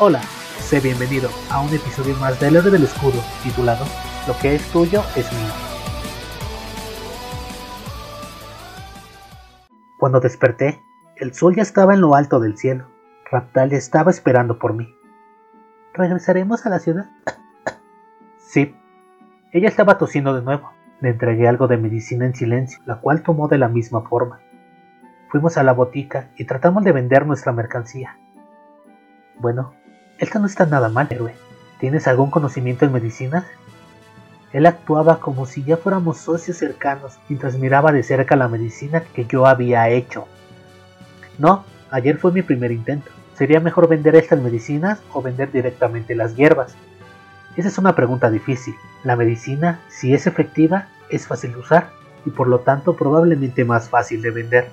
Hola, sé bienvenido a un episodio más del Héroe del Escudo titulado Lo que es tuyo es mío. Cuando desperté, el sol ya estaba en lo alto del cielo. Raptalia estaba esperando por mí. ¿Regresaremos a la ciudad? sí. Ella estaba tosiendo de nuevo. Le entregué algo de medicina en silencio, la cual tomó de la misma forma. Fuimos a la botica y tratamos de vender nuestra mercancía. Bueno, esta no está nada mal, héroe. ¿Tienes algún conocimiento en medicina? Él actuaba como si ya fuéramos socios cercanos mientras miraba de cerca la medicina que yo había hecho. No, ayer fue mi primer intento. ¿Sería mejor vender estas medicinas o vender directamente las hierbas? Esa es una pregunta difícil. La medicina, si es efectiva, es fácil de usar y por lo tanto probablemente más fácil de vender.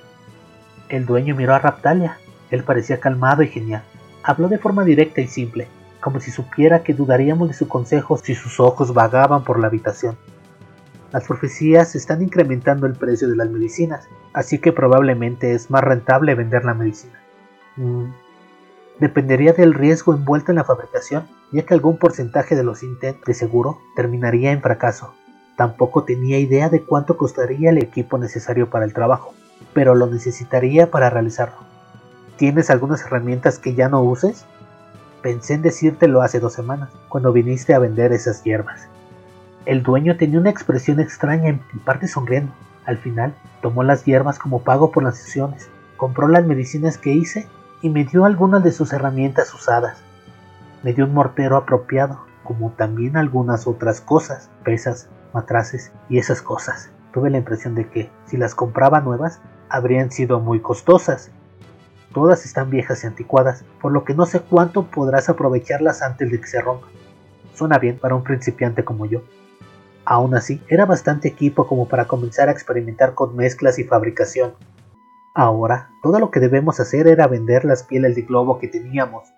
El dueño miró a Raptalia. Él parecía calmado y genial. Habló de forma directa y simple, como si supiera que dudaríamos de su consejo si sus ojos vagaban por la habitación. Las profecías están incrementando el precio de las medicinas, así que probablemente es más rentable vender la medicina. Mm, dependería del riesgo envuelto en la fabricación, ya que algún porcentaje de los intentos de seguro terminaría en fracaso. Tampoco tenía idea de cuánto costaría el equipo necesario para el trabajo, pero lo necesitaría para realizarlo. ¿Tienes algunas herramientas que ya no uses? Pensé en decírtelo hace dos semanas, cuando viniste a vender esas hierbas. El dueño tenía una expresión extraña, en parte sonriendo. Al final, tomó las hierbas como pago por las sesiones, compró las medicinas que hice y me dio algunas de sus herramientas usadas. Me dio un mortero apropiado, como también algunas otras cosas, pesas, matraces y esas cosas. Tuve la impresión de que, si las compraba nuevas, habrían sido muy costosas. Todas están viejas y anticuadas, por lo que no sé cuánto podrás aprovecharlas antes de que se rompan. Suena bien para un principiante como yo. Aún así, era bastante equipo como para comenzar a experimentar con mezclas y fabricación. Ahora, todo lo que debemos hacer era vender las pieles de globo que teníamos.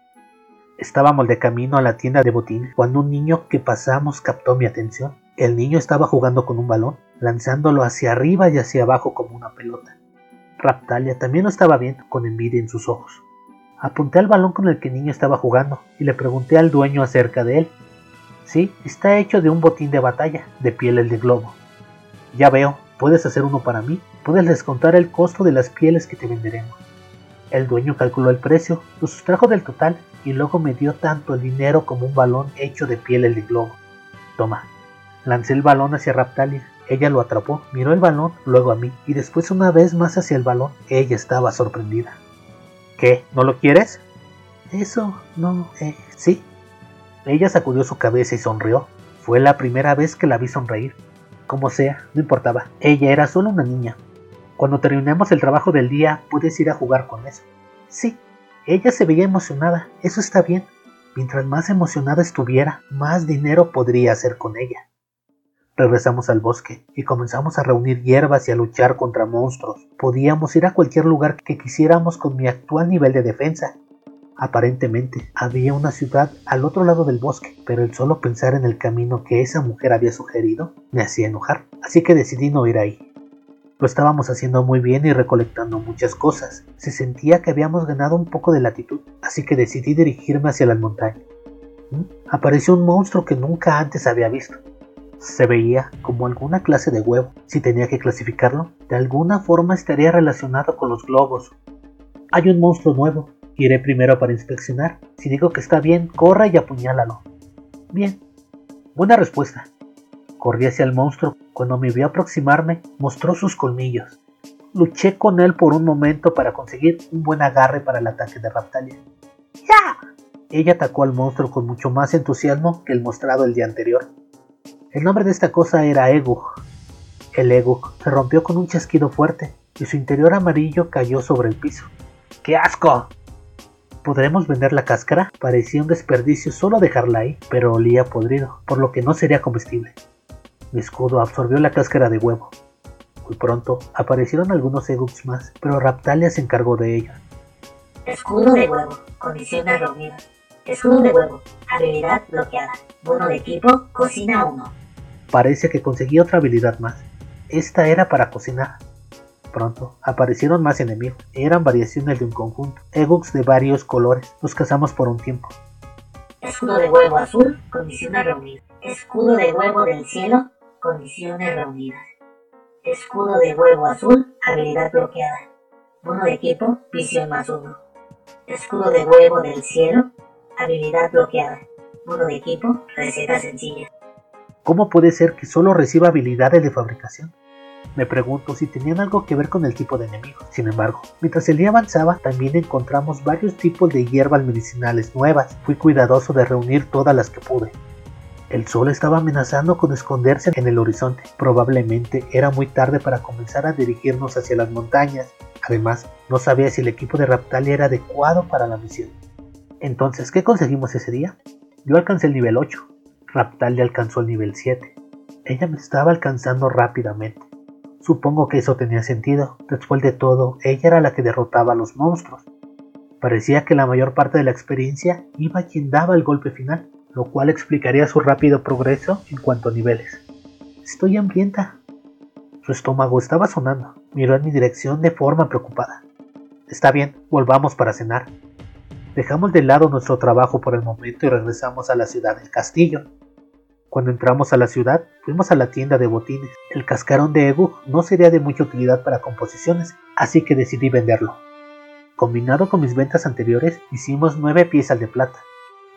Estábamos de camino a la tienda de botín cuando un niño que pasamos captó mi atención. El niño estaba jugando con un balón, lanzándolo hacia arriba y hacia abajo como una pelota. Raptalia también lo estaba viendo con envidia en sus ojos. Apunté al balón con el que el niño estaba jugando y le pregunté al dueño acerca de él. Sí, está hecho de un botín de batalla, de pieles de globo. Ya veo, ¿puedes hacer uno para mí? puedes descontar el costo de las pieles que te venderemos. El dueño calculó el precio, lo sustrajo del total y luego me dio tanto el dinero como un balón hecho de pieles de globo. Toma. Lancé el balón hacia Raptalia. Ella lo atrapó, miró el balón, luego a mí, y después una vez más hacia el balón. Ella estaba sorprendida. ¿Qué? ¿No lo quieres? Eso, no, eh, sí. Ella sacudió su cabeza y sonrió. Fue la primera vez que la vi sonreír. Como sea, no importaba. Ella era solo una niña, cuando terminemos el trabajo del día, puedes ir a jugar con eso. Sí, ella se veía emocionada, eso está bien. Mientras más emocionada estuviera, más dinero podría hacer con ella. Regresamos al bosque y comenzamos a reunir hierbas y a luchar contra monstruos. Podíamos ir a cualquier lugar que quisiéramos con mi actual nivel de defensa. Aparentemente había una ciudad al otro lado del bosque, pero el solo pensar en el camino que esa mujer había sugerido me hacía enojar, así que decidí no ir ahí. Lo estábamos haciendo muy bien y recolectando muchas cosas. Se sentía que habíamos ganado un poco de latitud, así que decidí dirigirme hacia las montañas. ¿Mm? Apareció un monstruo que nunca antes había visto. Se veía como alguna clase de huevo. Si tenía que clasificarlo, de alguna forma estaría relacionado con los globos. Hay un monstruo nuevo. Iré primero para inspeccionar. Si digo que está bien, corra y apuñálalo. Bien. Buena respuesta. Corrí hacia el monstruo. Cuando me vio aproximarme, mostró sus colmillos. Luché con él por un momento para conseguir un buen agarre para el ataque de Raptalia. ¡Ya! Ella atacó al monstruo con mucho más entusiasmo que el mostrado el día anterior. El nombre de esta cosa era Egug. El Egug se rompió con un chasquido fuerte y su interior amarillo cayó sobre el piso. ¡Qué asco! ¿Podremos vender la cáscara? Parecía un desperdicio solo dejarla ahí, pero olía podrido, por lo que no sería comestible. Mi escudo absorbió la cáscara de huevo. Muy pronto aparecieron algunos Eguks más, pero Raptalia se encargó de ellos. Escudo de huevo, condición dormida. Escudo de huevo, habilidad bloqueada. Bono de equipo, cocina 1. Parece que conseguí otra habilidad más. Esta era para cocinar. Pronto aparecieron más enemigos. Eran variaciones de un conjunto. Eguks de varios colores. Los cazamos por un tiempo. Escudo de huevo azul, condiciones reunidas. Escudo de huevo del cielo, condiciones reunidas. Escudo de huevo azul, habilidad bloqueada. Bono de equipo, visión más uno. Escudo de huevo del cielo, habilidad bloqueada. Bono de equipo, receta sencilla. ¿Cómo puede ser que solo reciba habilidades de fabricación? Me pregunto si tenían algo que ver con el tipo de enemigo. Sin embargo, mientras el día avanzaba, también encontramos varios tipos de hierbas medicinales nuevas. Fui cuidadoso de reunir todas las que pude. El sol estaba amenazando con esconderse en el horizonte. Probablemente era muy tarde para comenzar a dirigirnos hacia las montañas. Además, no sabía si el equipo de Raptalia era adecuado para la misión. Entonces, ¿qué conseguimos ese día? Yo alcancé el nivel 8. Raptalia alcanzó el nivel 7. Ella me estaba alcanzando rápidamente. Supongo que eso tenía sentido. Después de todo, ella era la que derrotaba a los monstruos. Parecía que la mayor parte de la experiencia iba a quien daba el golpe final, lo cual explicaría su rápido progreso en cuanto a niveles. Estoy hambrienta. Su estómago estaba sonando. Miró en mi dirección de forma preocupada. Está bien, volvamos para cenar. Dejamos de lado nuestro trabajo por el momento y regresamos a la ciudad del castillo. Cuando entramos a la ciudad, fuimos a la tienda de botines. El cascarón de Egu no sería de mucha utilidad para composiciones, así que decidí venderlo. Combinado con mis ventas anteriores, hicimos nueve piezas de plata.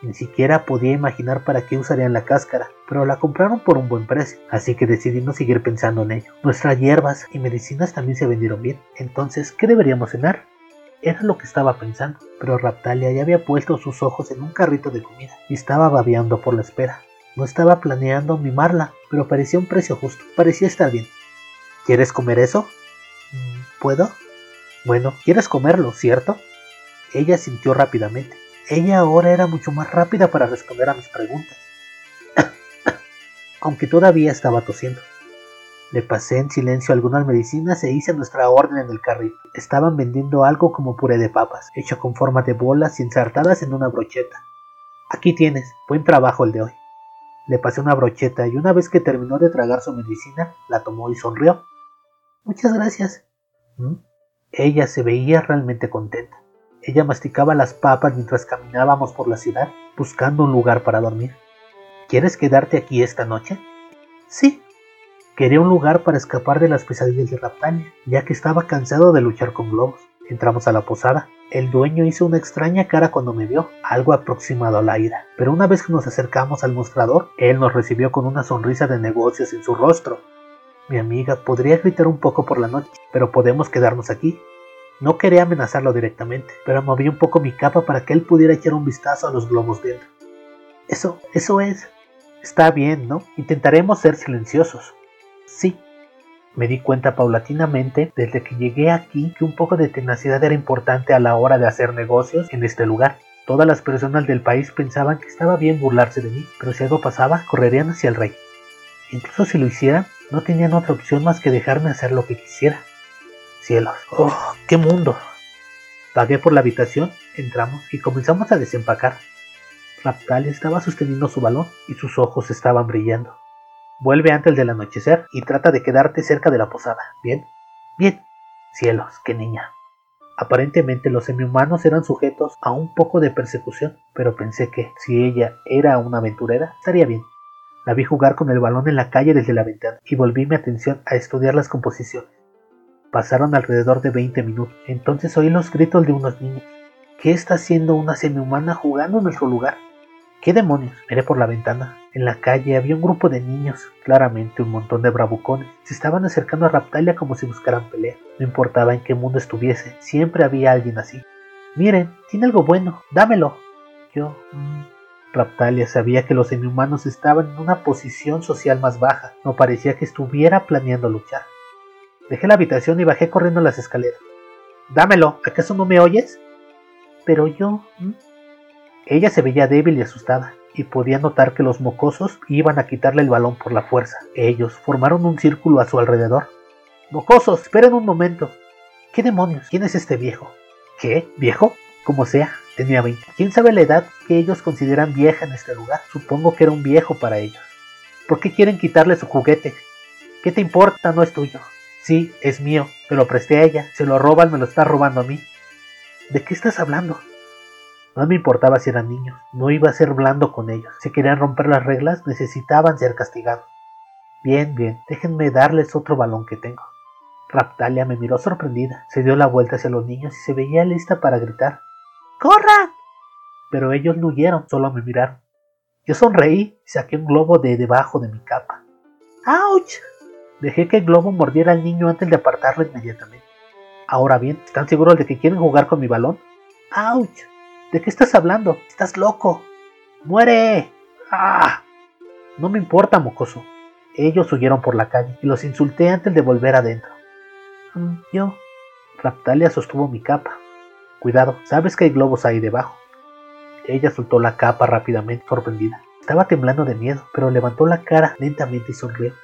Ni siquiera podía imaginar para qué usarían la cáscara, pero la compraron por un buen precio, así que decidí no seguir pensando en ello. Nuestras hierbas y medicinas también se vendieron bien, entonces, ¿qué deberíamos cenar? Era lo que estaba pensando, pero Raptalia ya había puesto sus ojos en un carrito de comida y estaba babeando por la espera. No estaba planeando mimarla, pero parecía un precio justo. Parecía estar bien. ¿Quieres comer eso? Mm, ¿Puedo? Bueno, quieres comerlo, ¿cierto? Ella sintió rápidamente. Ella ahora era mucho más rápida para responder a mis preguntas. Aunque todavía estaba tosiendo. Le pasé en silencio algunas medicinas e hice nuestra orden en el carrito. Estaban vendiendo algo como puré de papas, hecho con forma de bolas y ensartadas en una brocheta. Aquí tienes, buen trabajo el de hoy. Le pasé una brocheta y una vez que terminó de tragar su medicina, la tomó y sonrió. Muchas gracias. ¿Mm? Ella se veía realmente contenta. Ella masticaba las papas mientras caminábamos por la ciudad, buscando un lugar para dormir. ¿Quieres quedarte aquí esta noche? Sí. Quería un lugar para escapar de las pesadillas de Raptania, ya que estaba cansado de luchar con globos. Entramos a la posada. El dueño hizo una extraña cara cuando me vio, algo aproximado a la ira, pero una vez que nos acercamos al mostrador, él nos recibió con una sonrisa de negocios en su rostro. Mi amiga podría gritar un poco por la noche, pero podemos quedarnos aquí. No quería amenazarlo directamente, pero moví un poco mi capa para que él pudiera echar un vistazo a los globos dentro. Eso, eso es. Está bien, ¿no? Intentaremos ser silenciosos. Me di cuenta paulatinamente desde que llegué aquí que un poco de tenacidad era importante a la hora de hacer negocios en este lugar. Todas las personas del país pensaban que estaba bien burlarse de mí, pero si algo pasaba, correrían hacia el rey. Incluso si lo hicieran, no tenían otra opción más que dejarme hacer lo que quisiera. Cielos, ¡oh, qué mundo! Pagué por la habitación, entramos y comenzamos a desempacar. Raptal estaba sosteniendo su balón y sus ojos estaban brillando. Vuelve antes del anochecer y trata de quedarte cerca de la posada. ¿Bien? Bien. Cielos, qué niña. Aparentemente los semihumanos eran sujetos a un poco de persecución, pero pensé que si ella era una aventurera, estaría bien. La vi jugar con el balón en la calle desde la ventana y volví mi atención a estudiar las composiciones. Pasaron alrededor de 20 minutos. Entonces oí los gritos de unos niños. ¿Qué está haciendo una semihumana jugando en nuestro lugar? ¿Qué demonios? Miré por la ventana. En la calle había un grupo de niños, claramente un montón de bravucones. Se estaban acercando a Raptalia como si buscaran pelea. No importaba en qué mundo estuviese, siempre había alguien así. Miren, tiene algo bueno, dámelo. Yo... Mmm. Raptalia sabía que los inhumanos estaban en una posición social más baja. No parecía que estuviera planeando luchar. Dejé la habitación y bajé corriendo las escaleras. Dámelo, ¿acaso no me oyes? Pero yo... ¿Mm? Ella se veía débil y asustada, y podía notar que los mocosos iban a quitarle el balón por la fuerza. Ellos formaron un círculo a su alrededor. Mocosos, esperen un momento. ¿Qué demonios? ¿Quién es este viejo? ¿Qué? ¿Viejo? Como sea, tenía 20. ¿Quién sabe la edad que ellos consideran vieja en este lugar? Supongo que era un viejo para ellos. ¿Por qué quieren quitarle su juguete? ¿Qué te importa? No es tuyo. Sí, es mío, me lo presté a ella. Se lo roban, me lo está robando a mí. ¿De qué estás hablando? No me importaba si eran niños, no iba a ser blando con ellos. Si querían romper las reglas, necesitaban ser castigados. Bien, bien, déjenme darles otro balón que tengo. Raptalia me miró sorprendida, se dio la vuelta hacia los niños y se veía lista para gritar. ¡Corran! Pero ellos no huyeron, solo me miraron. Yo sonreí y saqué un globo de debajo de mi capa. ¡Auch! Dejé que el globo mordiera al niño antes de apartarlo inmediatamente. Ahora bien, ¿están seguros de que quieren jugar con mi balón? ¡Auch! ¿De qué estás hablando? ¡Estás loco! ¡Muere! ¡Ah! No me importa, mocoso. Ellos huyeron por la calle y los insulté antes de volver adentro. Mm, yo. Raptalia sostuvo mi capa. Cuidado, sabes que hay globos ahí debajo. Ella soltó la capa rápidamente, sorprendida. Estaba temblando de miedo, pero levantó la cara lentamente y sonrió.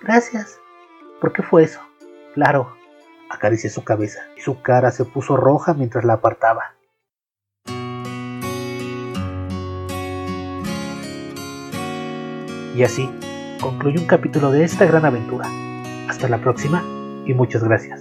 Gracias. ¿Por qué fue eso? Claro. Acaricié su cabeza y su cara se puso roja mientras la apartaba. Y así concluye un capítulo de esta gran aventura. Hasta la próxima y muchas gracias.